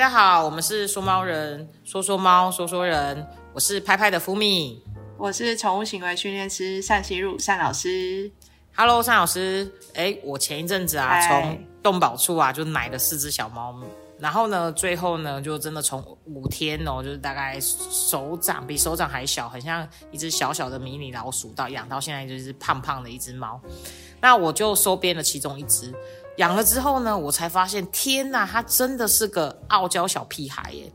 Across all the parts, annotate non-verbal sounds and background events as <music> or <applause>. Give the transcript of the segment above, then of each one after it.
家好，我们是说猫人，说说猫，说说人，我是拍拍的福米，我是宠物行为训练师单希入单老师。Hello，单老师，哎，我前一阵子啊，嗨。从动保处啊就买了四只小猫，然后呢，最后呢，就真的从五天哦，就是大概手掌比手掌还小，很像一只小小的迷你老鼠，到养到现在就是胖胖的一只猫。那我就收编了其中一只，养了之后呢，我才发现，天呐，它真的是个傲娇小屁孩耶！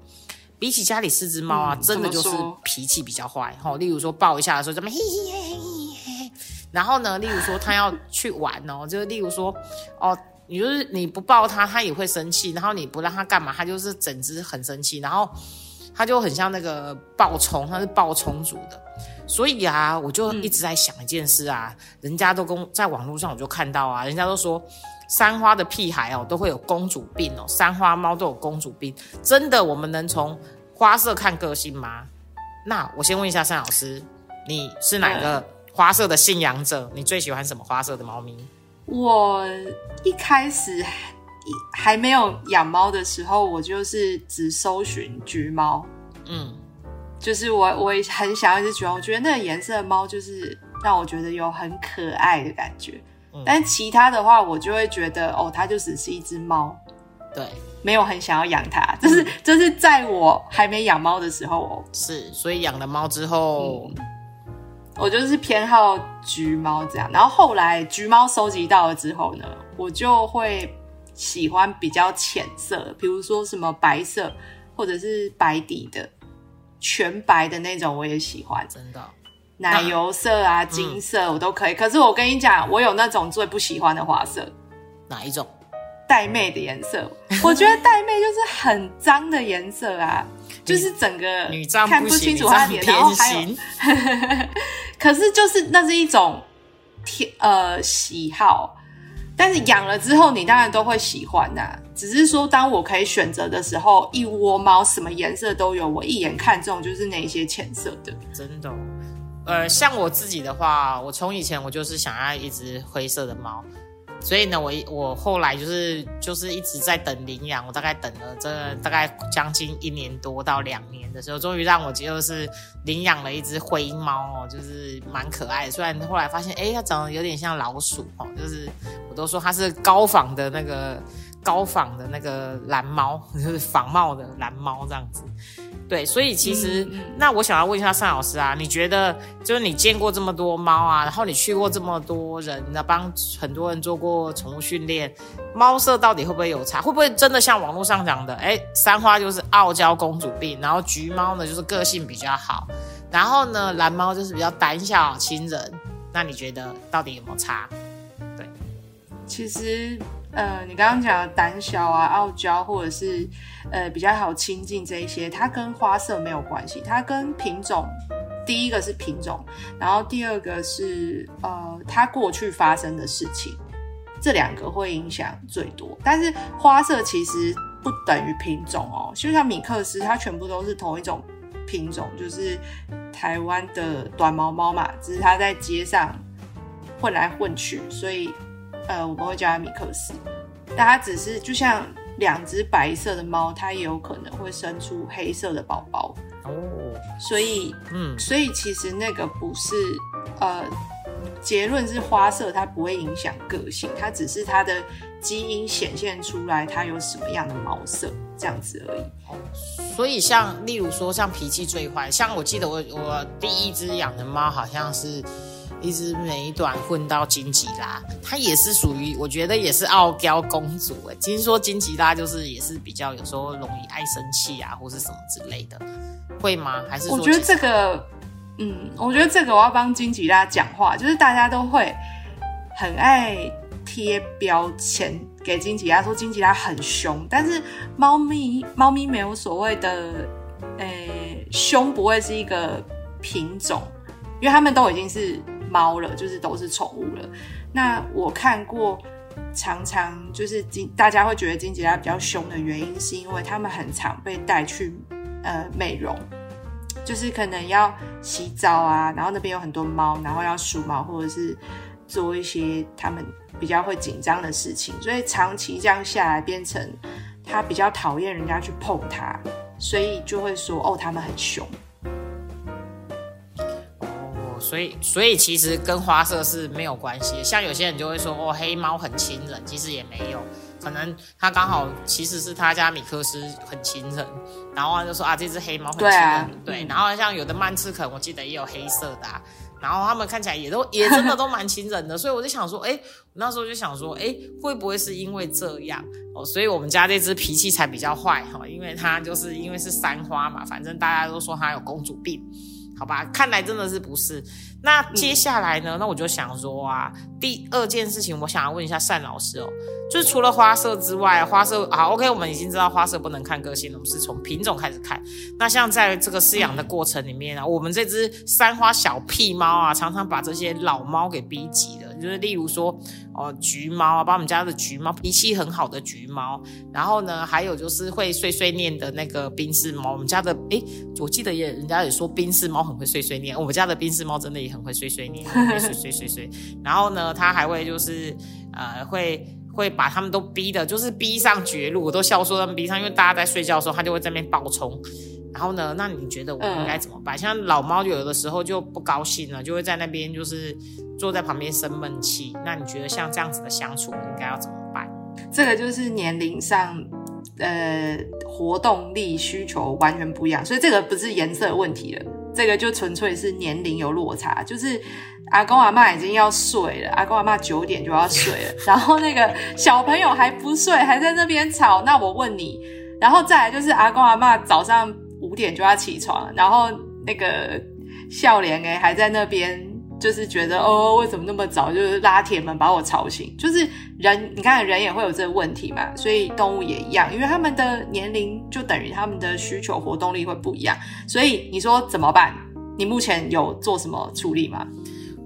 比起家里四只猫啊，嗯真的就是脾气比较坏哈。例如说抱一下的时候，这么嘿嘿嘿嘿嘿嘿，然后呢，例如说它要去玩哦，就是例如说哦，你就是你不抱它，它也会生气，然后你不让它干嘛，它就是整只很生气，然后它就很像那个暴冲，它是暴冲族的。所以啊，我就一直在想一件事啊，人家都跟在网络上我就看到啊，人家都说三花的屁孩哦都会有公主病哦，三花猫都有公主病，真的我们能从花色看个性吗？那我先问一下单老师，你是哪个花色的信仰者？你最喜欢什么花色的猫咪？我一开始还还没有养猫的时候，我就是只搜寻橘猫，嗯，就是我我也很想要一只橘猫，我觉得那个颜色的猫就是让我觉得有很可爱的感觉。嗯。但其他的话，我就会觉得哦，它就只是一只猫，对，没有很想要养它。这是这是在我还没养猫的时候哦，是，所以养了猫之后，我就是偏好橘猫这样，然后后来橘猫收集到了之后呢，我就会喜欢比较浅色，比如说什么白色或者是白底的全白的那种，我也喜欢。真的奶油色啊、金色我都可以。可是我跟你讲，我有那种最不喜欢的花色，哪一种？带妹的颜色。我觉得带妹就是很脏的颜色啊，<laughs> 就是整个看不，清楚它的脸，然后偏还有心。<laughs> 可是就是那是一种天呃喜好，但是养了之后你当然都会喜欢呐、只是说当我可以选择的时候，一窝猫什么颜色都有，我一眼看中就是那些浅色的。真的哦、呃，像我自己的话，我从以前我就是想要一只灰色的猫，所以呢，我我后来就是就是一直在等领养，我大概等了这大概将近一年多到两年的时候，终于让我就是领养了一只灰猫哦，就是蛮可爱的。虽然后来发现，哎，它长得有点像老鼠哦，就是我都说它是高仿的那个高仿的那个蓝猫，就是仿冒的蓝猫这样子。对，所以其实、那我想要问一下单老师啊，你觉得就是你见过这么多猫啊，然后你去过这么多人，那帮很多人做过宠物训练，猫色到底会不会有差？会不会真的像网络上讲的，哎，三花就是傲娇公主病，然后橘猫呢就是个性比较好，然后呢蓝猫就是比较胆小亲人，那你觉得到底有没有差？对其实，呃，你刚刚讲的胆小啊、傲娇，或者是呃比较好亲近这一些，它跟花色没有关系，它跟品种，第一个是品种，然后第二个是呃它过去发生的事情，这两个会影响最多。但是花色其实不等于品种哦，就像米克斯，它全部都是同一种品种，就是台湾的短毛猫嘛，只是它在街上混来混去，所以呃，我们会叫它米克斯。但它只是就像两只白色的猫，它也有可能会生出黑色的宝宝，哦，所以嗯，所以其实那个不是呃，结论是花色它不会影响个性，它只是它的基因显现出来它有什么样的毛色这样子而已。所以像例如说像脾气最坏，像我记得我我第一只养的猫好像是一只美短混到金吉拉，它也是属于我觉得也是傲娇公主哎。听说金吉拉就是也是比较有时候容易爱生气啊，或是什么之类的，会吗？还是我觉得这个，嗯，我觉得这个我要帮金吉拉讲话，就是大家都会很爱贴标签给金吉拉，说金吉拉很凶，但是猫咪猫咪没有所谓的，呃，凶不会是一个品种，因为它们都已经是猫了，就是都是宠物了。那我看过。常常就是金，大家会觉得金吉拉比较凶的原因，是因为它们很常被带去呃美容，就是可能要洗澡啊，然后那边有很多猫，然后要梳毛或者是做一些他们比较会紧张的事情，所以长期这样下来，变成它比较讨厌人家去碰它，所以就会说哦，它们很凶。哦，所以所以其实跟花色是没有关系。像有些人就会说哦，黑猫很亲人，其实也没有，可能它刚好其实是他家米克斯很亲人，然后他就说啊，这只黑猫很亲人，对啊对。然后像有的曼赤肯，我记得也有黑色的、啊。然后他们看起来也都 <laughs> 也真的都蛮亲人的，所以我就想说，哎，我那时候就想说，哎，会不会是因为这样哦？所以我们家这只脾气才比较坏哈，因为它就是因为是三花嘛，反正大家都说它有公主病，好吧？看来真的是不是？那接下来呢？那我就想说啊，第二件事情，我想要问一下单老师哦，就是除了花色之外，花色好 OK，我们已经知道花色不能看个性了，我们是从品种开始看。那像在这个饲养的过程里面啊，我们这只三花小屁猫啊，常常把这些老猫给逼急了，就是例如说哦，橘猫啊，把我们家的橘猫脾气很好的橘猫，然后呢，还有就是会碎碎念的那个冰室猫，我们家的诶，我记得也人家也说冰室猫很会碎碎念，我们家的冰室猫真的也很会碎碎念，会碎碎碎碎。<laughs> 然后呢，他还会就是呃会。会把他们都逼的，就是逼上绝路，我都笑说他们逼上，因为大家在睡觉的时候，他就会在那边暴冲。然后呢，那你觉得我们应该怎么办？像老猫有的时候就不高兴了，就会在那边就是坐在旁边生闷气。那你觉得像这样子的相处，应该要怎么办？这个就是年龄上，呃，活动力需求完全不一样，所以这个不是颜色问题了，这个就纯粹是年龄有落差，就是。阿公阿妈已经要睡了，阿公阿妈九点就要睡了，<laughs> 然后那个小朋友还不睡，还在那边吵。那我问你，然后再来就是阿公阿妈早上五点就要起床，然后那个笑脸哎还在那边，就是觉得哦为什么那么早，就是拉铁门把我吵醒。就是人，你看人也会有这个问题嘛，所以动物也一样，因为他们的年龄就等于他们的需求活动力会不一样，所以你说怎么办？你目前有做什么处理吗？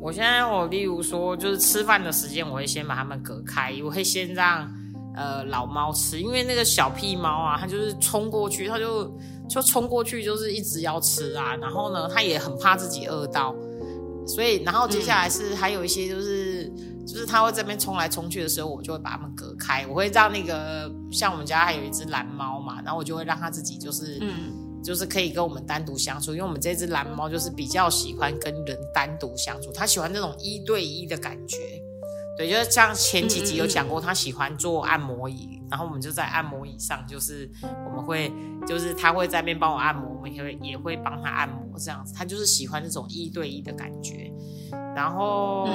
我现在我例如说，就是吃饭的时间，我会先把它们隔开，我会先让呃老猫吃，因为那个小屁猫啊，它就是冲过去，它就就冲过去，就是一直要吃啊。然后呢，它也很怕自己饿到，所以然后接下来是还有一些就是就是它会这边冲来冲去的时候，我就会把它们隔开，我会让那个像我们家还有一只蓝猫嘛，然后我就会让它自己就是嗯。就是可以跟我们单独相处，因为我们这只蓝猫就是比较喜欢跟人单独相处，它喜欢那种一对一的感觉。对，就是像前几集有讲过，他喜欢坐按摩椅，然后我们就在按摩椅上，就是我们会，就是他会在那边帮我按摩，我们也会也会帮他按摩，这样子，他就是喜欢那种一对一的感觉，然后。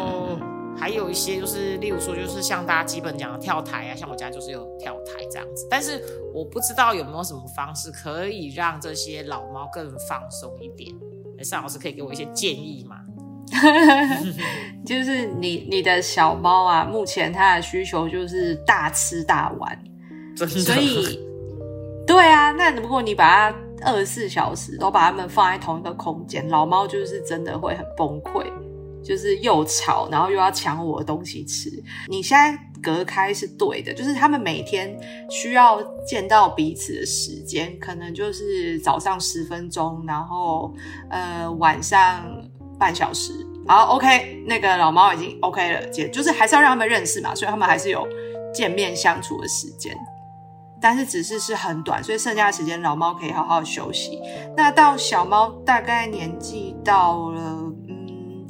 还有一些就是，例如说，就是像大家基本讲的跳台啊，像我家就是有跳台这样子。但是我不知道有没有什么方式可以让这些老猫更放松一点。尚老师可以给我一些建议吗？<laughs> 就是你你的小猫啊，目前它的需求就是大吃大玩，所以，对啊，那如果你把它二十四小时都把它们放在同一个空间，老猫就是真的会很崩溃。就是又吵，然后又要抢我的东西吃。你现在隔开是对的，就是他们每天需要见到彼此的时间，可能就是早上十分钟，然后呃晚上半小时。好，OK，那个老猫已经 OK 了，姐就是还是要让他们认识嘛，所以他们还是有见面相处的时间，但是只是是很短，所以剩下的时间老猫可以好好休息。那到小猫大概年纪到了嗯。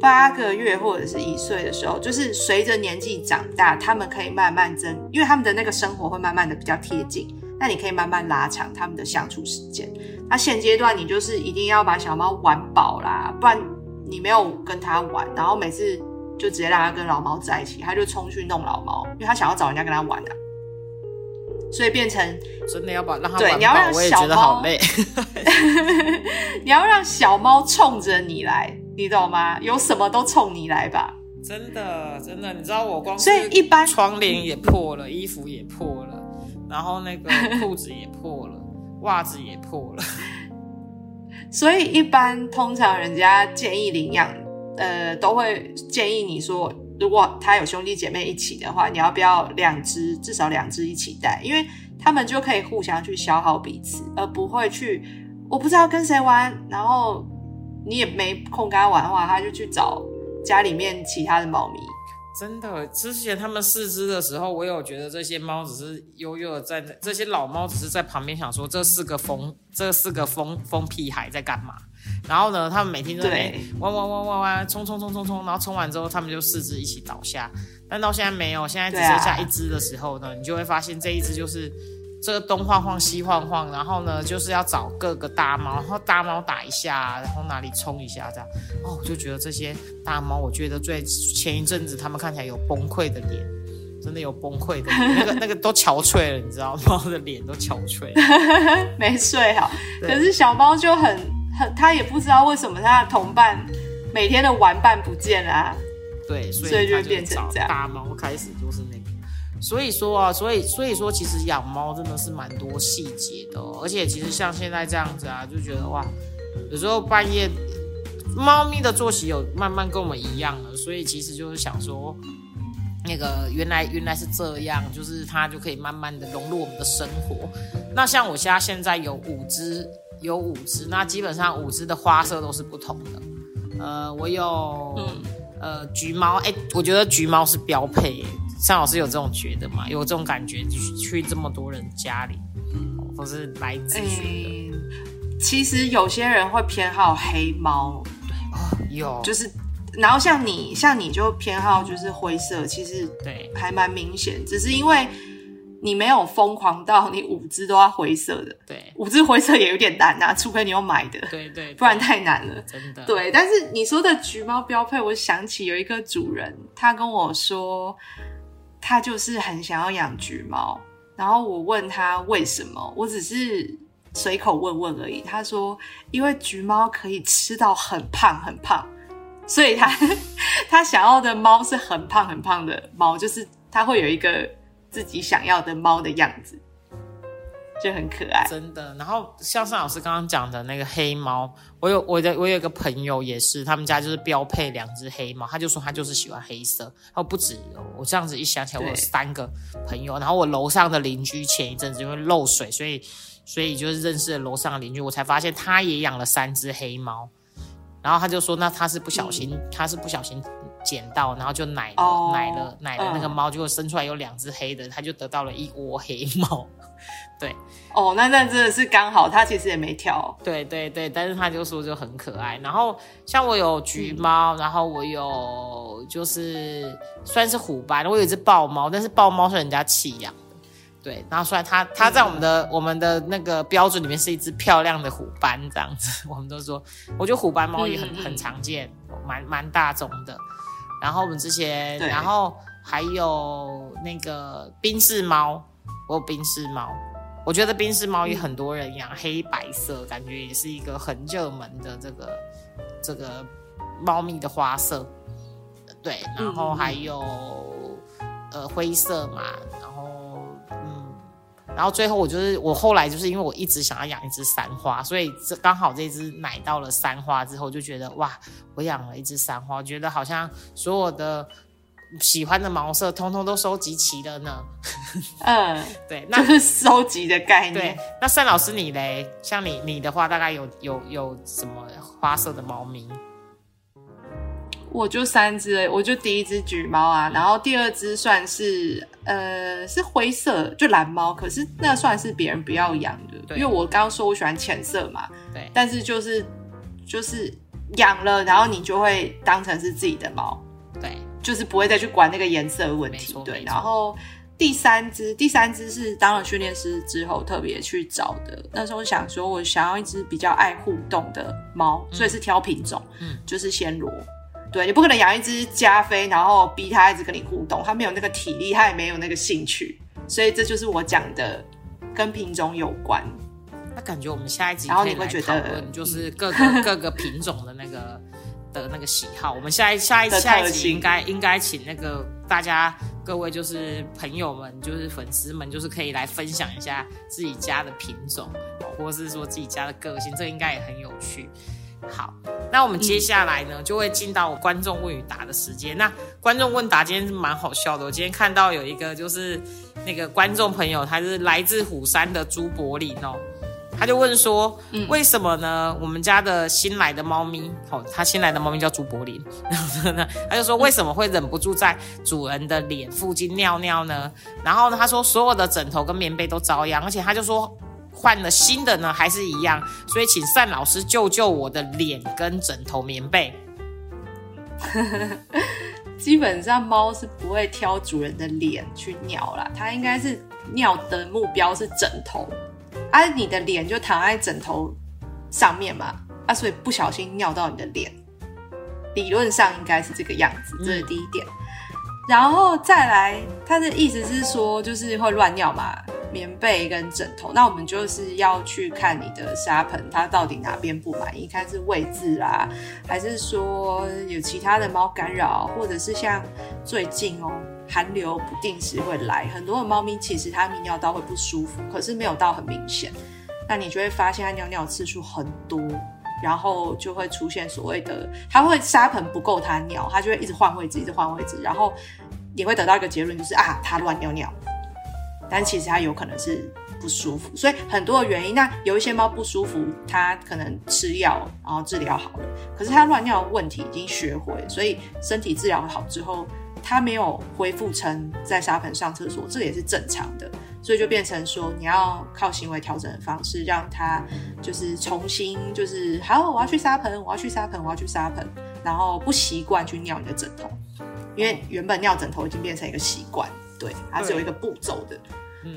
八个月或者是一岁的时候，就是随着年纪长大，他们可以慢慢增，因为他们的那个生活会慢慢的比较贴近，那你可以慢慢拉长他们的相处时间。那现阶段你就是一定要把小猫玩饱啦，不然你没有跟它玩，然后每次就直接让它跟老猫在一起，它就冲去弄老猫，因为它想要找人家跟它玩啊。所以变成真的要把让它对，你要让小猫累，<laughs> 你要让小猫冲着你来。你懂吗？有什么都冲你来吧！真的，真的，你知道我光所以一般窗帘也破了，衣服也破了，然后那个裤子也破了，袜子也破了。<laughs> 所以一般通常人家建议领养，呃，都会建议你说，如果他有兄弟姐妹一起的话，你要不要两只，至少两只一起带，因为他们就可以互相去消耗彼此，而不会去我不知道跟谁玩，然后。你也没空跟他玩的话，他就去找家里面其他的猫咪。真的，之前他们四只的时候，我有觉得这些猫只是悠悠的在那，这些老猫只是在旁边想说，这四个疯，这四个疯疯屁孩在干嘛？然后呢，他们每天都在那边对汪汪汪汪汪冲冲冲冲冲，然后冲完之后，他们就四只一起倒下。但到现在没有，现在只剩下一只的时候呢，你就会发现这一只就是这个东晃晃西晃晃，然后呢就是要找各个大猫，然后大猫打一下，然后哪里冲一下这样。哦，我就觉得这些大猫，我觉得最前一阵子他们看起来有崩溃的脸。真的有崩溃的脸，那个那个都憔悴了，你知道，猫的脸都憔悴。没睡好。可是小猫就很很，<laughs> 它也不知道为什么它的同伴每天的玩伴不见了、啊。对，所所以就找变成这样大猫开始就是那个，所以说啊，所以所以说，其实养猫真的是蛮多细节的哦、而且其实像现在这样子啊，就觉得哇，有时候半夜，猫咪的作息有慢慢跟我们一样了，所以其实就是想说。那个原来原来是这样，就是它就可以慢慢的融入我们的生活。那像我家现在有五只，有五只，那基本上五只的花色都是不同的。呃，我有、呃橘猫，哎、我觉得橘猫是标配耶。尚老师有这种觉得吗？有这种感觉？去去这么多人家里，哦或是来咨询的，嗯，其实有些人会偏好黑猫，对有就是，然后像你，像你就偏好就是灰色，其实对还蛮明显，只是因为你没有疯狂到你五只都要灰色的，对五只灰色也有点难啊，除非你有买的，对对，不然太难了。真的对，但是你说的橘猫标配，我想起有一个主人，他跟我说，他就是很想要养橘猫，然后我问他为什么，我只是随口问问而已。他说，因为橘猫可以吃到很胖很胖，所以他 <laughs> 他想要的猫是很胖很胖的猫，就是他会有一个自己想要的猫的样子，就很可爱。真的。然后像尚老师刚刚讲的那个黑猫，我有我的我有一个朋友也是，他们家就是标配两只黑猫，他就说他就是喜欢黑色。哦，不止哦，我这样子一想起来，我有三个朋友。然后我楼上的邻居前一阵子因为漏水，所以所以就是认识了楼上的邻居，我才发现他也养了三只黑猫。然后他就说，那他是不小心，他是不小心捡到，然后就奶了、哦奶了奶了那个嗯猫，结果生出来有两只黑的，它就得到了一窝黑猫。对，哦，那那真的是刚好，它其实也没挑。对对对，但是他就说就很可爱。然后像我有橘猫，然后我有就是算是虎斑，我有一只豹猫，但是豹猫是人家弃养的。对，然后虽然它它在我们的、我们的那个标准里面是一只漂亮的虎斑这样子，<laughs> 我们都说，我觉得虎斑猫也很、嗯嗯很常见，蛮蛮大众的。然后我们之前，然后还有那个冰室猫，我有冰室猫，我觉得冰室猫也很多人养，黑白色感觉也是一个很热门的这个这个猫咪的花色。对，然后还有、呃灰色嘛，然后最后我就是我后来就是因为我一直想要养一只三花，所以这刚好这只买到了三花之后，就觉得哇，我养了一只三花，觉得好像所有的喜欢的毛色通通都收集齐了呢。嗯，<laughs> 对，就那是 <laughs> 收集的概对念。，那单老师你嘞？像你你的话，大概有有有什么花色的猫咪？我就三只我就第一只橘猫啊，然后第二只算是呃是灰色，就蓝猫，可是那算是别人不要养的，对因为我刚刚说我喜欢浅色嘛，对但是就是就是养了，然后你就会当成是自己的猫，对，就是不会再去管那个颜色的问没题，对，然后。第三只，第三只是当了训练师之后特别去找的。那时候想说，我想要一只比较爱互动的猫，所以是挑品种，嗯就是暹罗。对你不可能养一只加菲，然后逼它一直跟你互动，它没有那个体力，它也没有那个兴趣，所以这就是我讲的跟品种有关。那感觉我们下一集然后你会觉得就是各个 <laughs> 各个品种的那个的那个喜好。我们下一下一下一集应该应该请那个大家各位就是朋友们，就是粉丝们，就是可以来分享一下自己家的品种，或者是说自己家的个性，这应该也很有趣。好，那我们接下来呢，就会进到我观众问与答的时间。那观众问答今天是蛮好笑的，我今天看到有一个就是那个观众朋友，他是来自虎山的朱柏林哦。他就问说，为什么呢？我们家的新来的猫咪，哦，他新来的猫咪叫朱柏林，然后呢，他就说为什么会忍不住在主人的脸附近尿尿呢？然后呢，他说所有的枕头跟棉被都遭殃，而且他就说换了新的呢还是一样，所以请单老师救救我的脸跟枕头棉被。<laughs> 基本上猫是不会挑主人的脸去尿啦，它应该是尿的目标是枕头，啊，你的脸就躺在枕头上面嘛，啊，所以不小心尿到你的脸，理论上应该是这个样子，这是第一点。然后再来，它的意思是说，就是会乱尿嘛。棉被跟枕头，那我们就是要去看你的沙盆，它到底哪边不满意？看是位置啦，还是说有其他的猫干扰，或者是像最近哦，寒流不定时会来，很多的猫咪其实它泌尿道会不舒服，可是没有到很明显，那你就会发现它尿尿次数很多，然后就会出现所谓的，它会沙盆不够它尿，它就会一直换位置，一直换位置，然后你会得到一个结论，就是啊，它乱尿尿。但其实它有可能是不舒服，所以很多的原因。那有一些猫不舒服，它可能吃药，然后治疗好了。可是它乱尿的问题已经学会，所以身体治疗好之后，它没有恢复成在沙盆上厕所，这也是正常的。所以就变成说，你要靠行为调整的方式，让它就是重新就是好，我要去沙盆，我要去沙盆，我要去沙盆，然后不习惯去尿你的枕头，因为原本尿枕头已经变成一个习惯，对，它是有一个步骤的。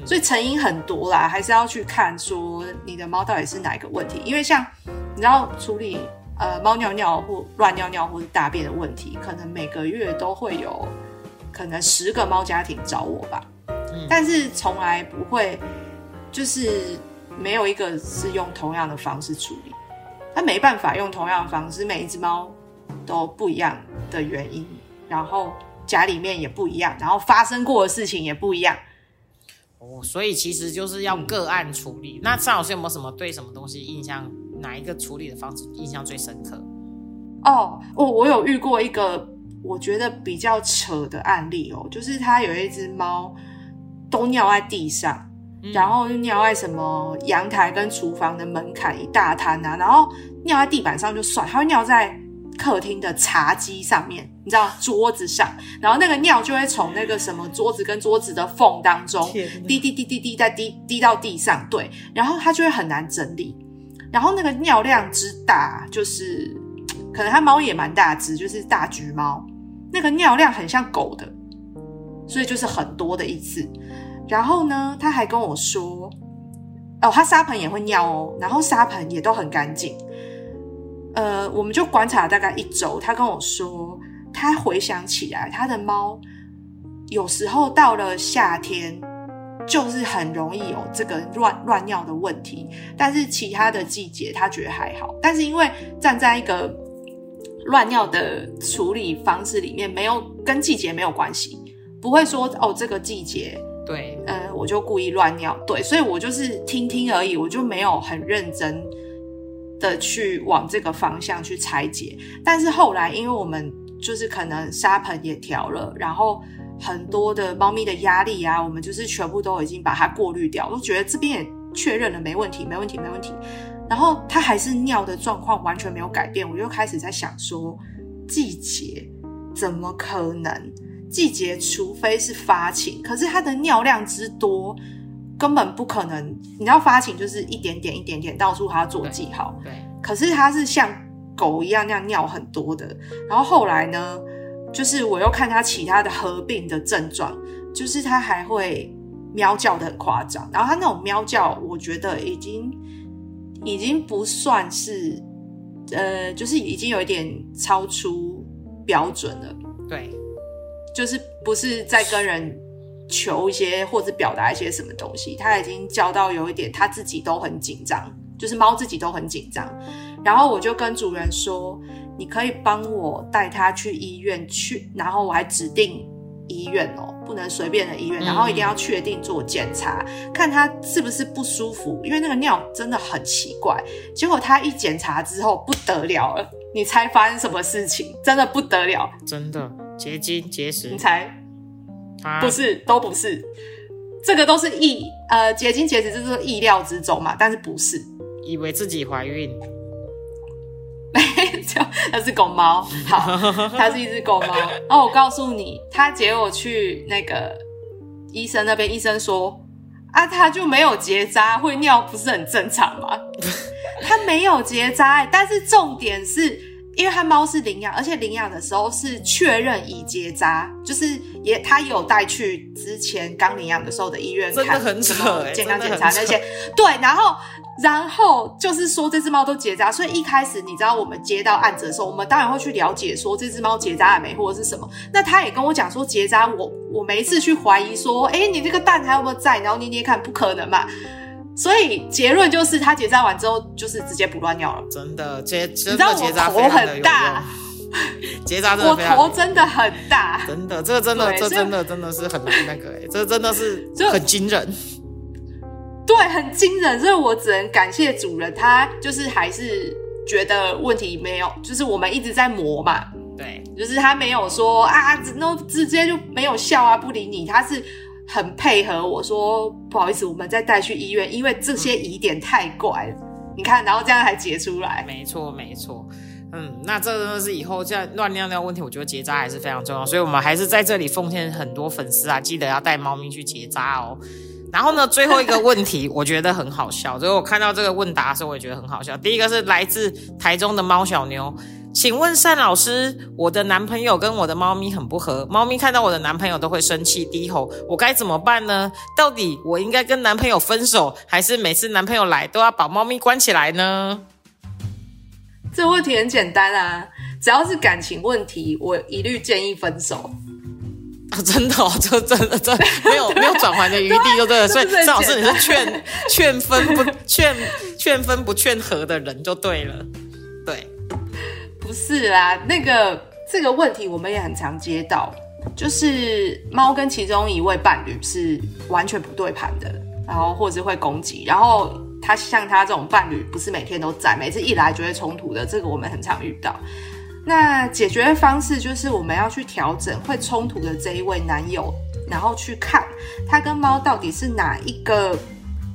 所以成因很多啦，还是要去看说你的猫到底是哪一个问题。因为像你知道处理呃猫尿尿或乱尿尿或者大便的问题，可能每个月都会有可能十个猫家庭找我吧。但是从来不会就是没有一个是用同样的方式处理，它没办法用同样的方式，每一只猫都不一样的原因，然后家里面也不一样，然后发生过的事情也不一样。哦，所以其实就是要个案处理。那张老师有没有什么对什么东西印象？哪一个处理的方式印象最深刻？哦，我我有遇过一个我觉得比较扯的案例哦，就是他有一只猫都尿在地上，然后尿在什么阳台跟厨房的门槛一大滩啊，然后尿在地板上就算，它会尿在。客厅的茶几上面，你知道桌子上，然后那个尿就会从那个什么桌子跟桌子的缝当中滴滴滴滴滴在滴滴到地上，对，然后它就会很难整理。然后那个尿量之大，就是可能它猫也蛮大只，就是大橘猫，那个尿量很像狗的，所以就是很多的一次。然后呢，他还跟我说，哦，他沙盆也会尿哦，然后沙盆也都很干净。呃，我们就观察大概一周，他跟我说，他回想起来，他的猫有时候到了夏天，就是很容易有这个乱乱尿的问题，但是其他的季节他觉得还好。但是因为站在一个乱尿的处理方式里面，没有跟季节没有关系，不会说哦这个季节对，呃，我就故意乱尿，对，所以我就是听听而已，我就没有很认真。的去往这个方向去拆解，但是后来因为我们就是可能沙盆也调了，然后很多的猫咪的压力啊，我们就是全部都已经把它过滤掉，都觉得这边也确认了没问题，没问题，没问题。然后它还是尿的状况完全没有改变，我就开始在想说，季节怎么可能？季节除非是发情，可是它的尿量之多。根本不可能，你知道发情就是一点点一点点，到处它做记号。对，可是它是像狗一样那样尿很多的。然后后来呢，就是我又看它其他的合并的症状，就是它还会喵叫的很夸张。然后它那种喵叫，我觉得已经已经不算是，呃，就是已经有一点超出标准了。对，就是不是在跟人。求一些或者表达一些什么东西，他已经叫到有一点，他自己都很紧张，就是猫自己都很紧张。然后我就跟主人说：“你可以帮我带他去医院去，然后我还指定医院哦，不能随便的医院，然后一定要确定做检查，看他是不是不舒服，因为那个尿真的很奇怪。结果他一检查之后不得了了，你猜发生什么事情？真的不得了，真的结晶结石，你猜？不是，都不是，这个都是意呃结晶结石，这是意料之中嘛，但是不是？以为自己怀孕，没错，<laughs> 那是狗猫。好，它是一只狗猫。哦我告诉你，它结果去那个医生那边，医生说啊，它就没有结扎，会尿不是很正常吗？<laughs> 它没有结扎、但是重点是。因为它猫是领养，而且领养的时候是确认已结扎，就是也它也有带去之前刚领养的时候的医院看很扯、欸，健康检查那些。<laughs> 对，然后然后就是说这只猫都结扎，所以一开始你知道我们接到案子的时候，我们当然会去了解说这只猫结扎了没或者是什么。那他也跟我讲说结扎，我我没次去怀疑说，哎，你这个蛋还有没有在？然后捏捏看，不可能嘛。所以结论就是，他结扎完之后就是直接不乱尿了。真的结，你知道我头很大，<laughs> 结扎的我头真的很大，真的，这个真的，这真的真的是很那个哎，这真的是很惊人。对，很惊人，所以我只能感谢主人，他就是还是觉得问题没有，就是我们一直在磨嘛。对，就是他没有说啊，那直接就没有笑啊，不理你，他是。很配合我说不好意思，我们再带去医院，因为这些疑点太怪了。你看，然后这样才结出来。没错，没错。嗯，那这真的是以后这样乱尿尿问题，我觉得结扎还是非常重要。所以我们还是在这里奉献很多粉丝啊，记得要带猫咪去结扎哦。然后呢，最后一个问题，我觉得很好笑。所以我看到这个问答的时候，我也觉得很好笑。第一个是来自台中的猫小妞。请问单老师，我的男朋友跟我的猫咪很不合，猫咪看到我的男朋友都会生气低吼，我该怎么办呢？到底我应该跟男朋友分手，还是每次男朋友来都要把猫咪关起来呢？这个问题很简单啊，只要是感情问题，我一律建议分手。啊，真的哦，这真的真没有 <laughs> 没有转圜的余地，就对了。所以张老师你是劝劝分不劝劝分不劝和的人就对了，对。不是啦，那个这个问题我们也很常接到，就是猫跟其中一位伴侣是完全不对盘的，然后或者会攻击，然后他像他这种伴侣不是每天都在，每次一来就会冲突的，这个我们很常遇到。那解决方式就是我们要去调整会冲突的这一位男友，然后去看他跟猫到底是哪一个，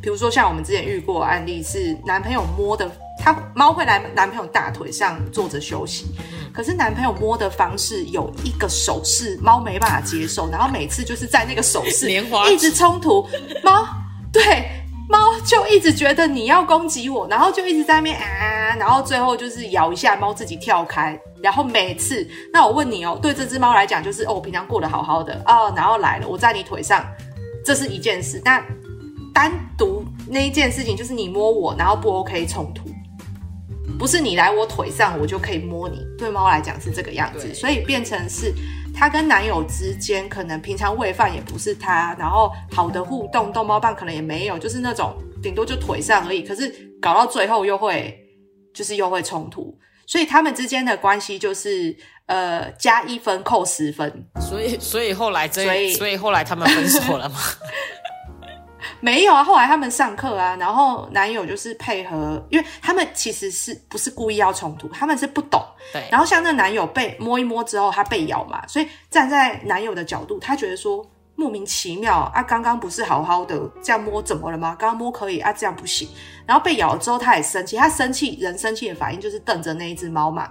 比如说像我们之前遇过案例是男朋友摸的。他猫会来男朋友大腿上坐着休息，可是男朋友摸的方式有一个手势，猫没办法接受，然后每次就是在那个手势一直冲突，猫对猫就一直觉得你要攻击我，然后就一直在那边啊，然后最后就是咬一下猫自己跳开，然后每次那我问你哦，对这只猫来讲就是哦，我平常过得好好的哦，然后来了我在你腿上，这是一件事，那单独那一件事情就是你摸我，然后不 OK 冲突。不是你来我腿上，我就可以摸你。对猫来讲是这个样子，所以变成是她跟男友之间，可能平常喂饭也不是她，然后好的互动，逗猫棒可能也没有，就是那种顶多就腿上而已。可是搞到最后又会，就是又会冲突，所以他们之间的关系就是呃加一分扣十分。所以所以后来这所以所以后来他们分手了吗？<laughs> 没有啊，后来他们上课啊，然后男友就是配合，因为他们其实是不是故意要冲突，他们是不懂。对。然后像那男友被摸一摸之后，他被咬嘛，所以站在男友的角度，他觉得说莫名其妙啊，刚刚不是好好的这样摸怎么了吗？刚刚摸可以啊，这样不行。然后被咬了之后，他也生气，他生气人生气的反应就是瞪着那一只猫嘛，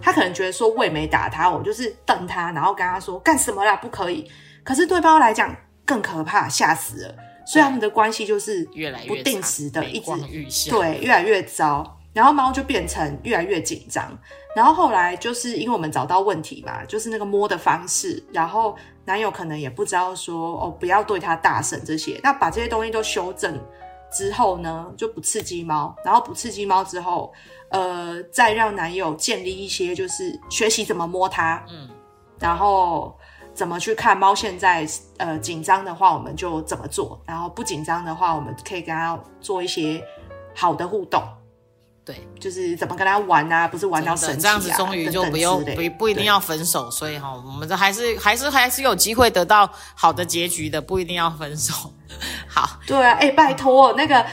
他可能觉得说我也没打他，我就是瞪他，然后跟他说干什么啦，不可以。可是对方来讲更可怕，吓死了。所以他们的关系就是越来越不定时的一直对越来越糟，然后猫就变成越来越紧张，然后后来就是因为我们找到问题嘛，就是那个摸的方式，然后男友可能也不知道说哦不要对他大声这些，那把这些东西都修正之后呢，就不刺激猫，然后不刺激猫之后，呃，再让男友建立一些就是学习怎么摸它，嗯，然后。怎么去看猫？现在呃紧张的话，我们就怎么做；然后不紧张的话，我们可以跟它做一些好的互动。对，就是怎么跟它玩啊？不是玩到生气啊，这样子终于就不用不不一定要分手。所以哈，我们这还是还是还是有机会得到好的结局的，不一定要分手。<laughs> 好，对啊，哎，拜托，那个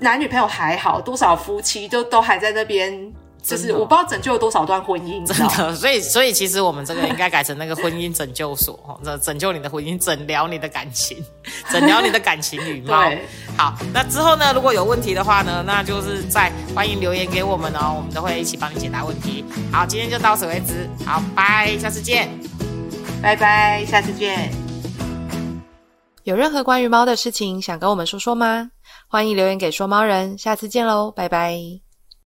男女朋友还好多少夫妻都都还在那边。就是我不知道拯救了多少段婚姻，真？的，所以所以其实我们这个应该改成那个婚姻拯救所，<laughs> 哦，这拯救你的婚姻，诊疗你的感情，诊疗你的感情与猫。<laughs> 好，那之后呢，如果有问题的话呢，那就是在欢迎留言给我们哦，我们都会一起帮你解答问题。好，今天就到此为止，好，拜，下次见。拜拜，下次见。有任何关于猫的事情想跟我们说说吗？欢迎留言给说猫人，下次见喽，拜拜。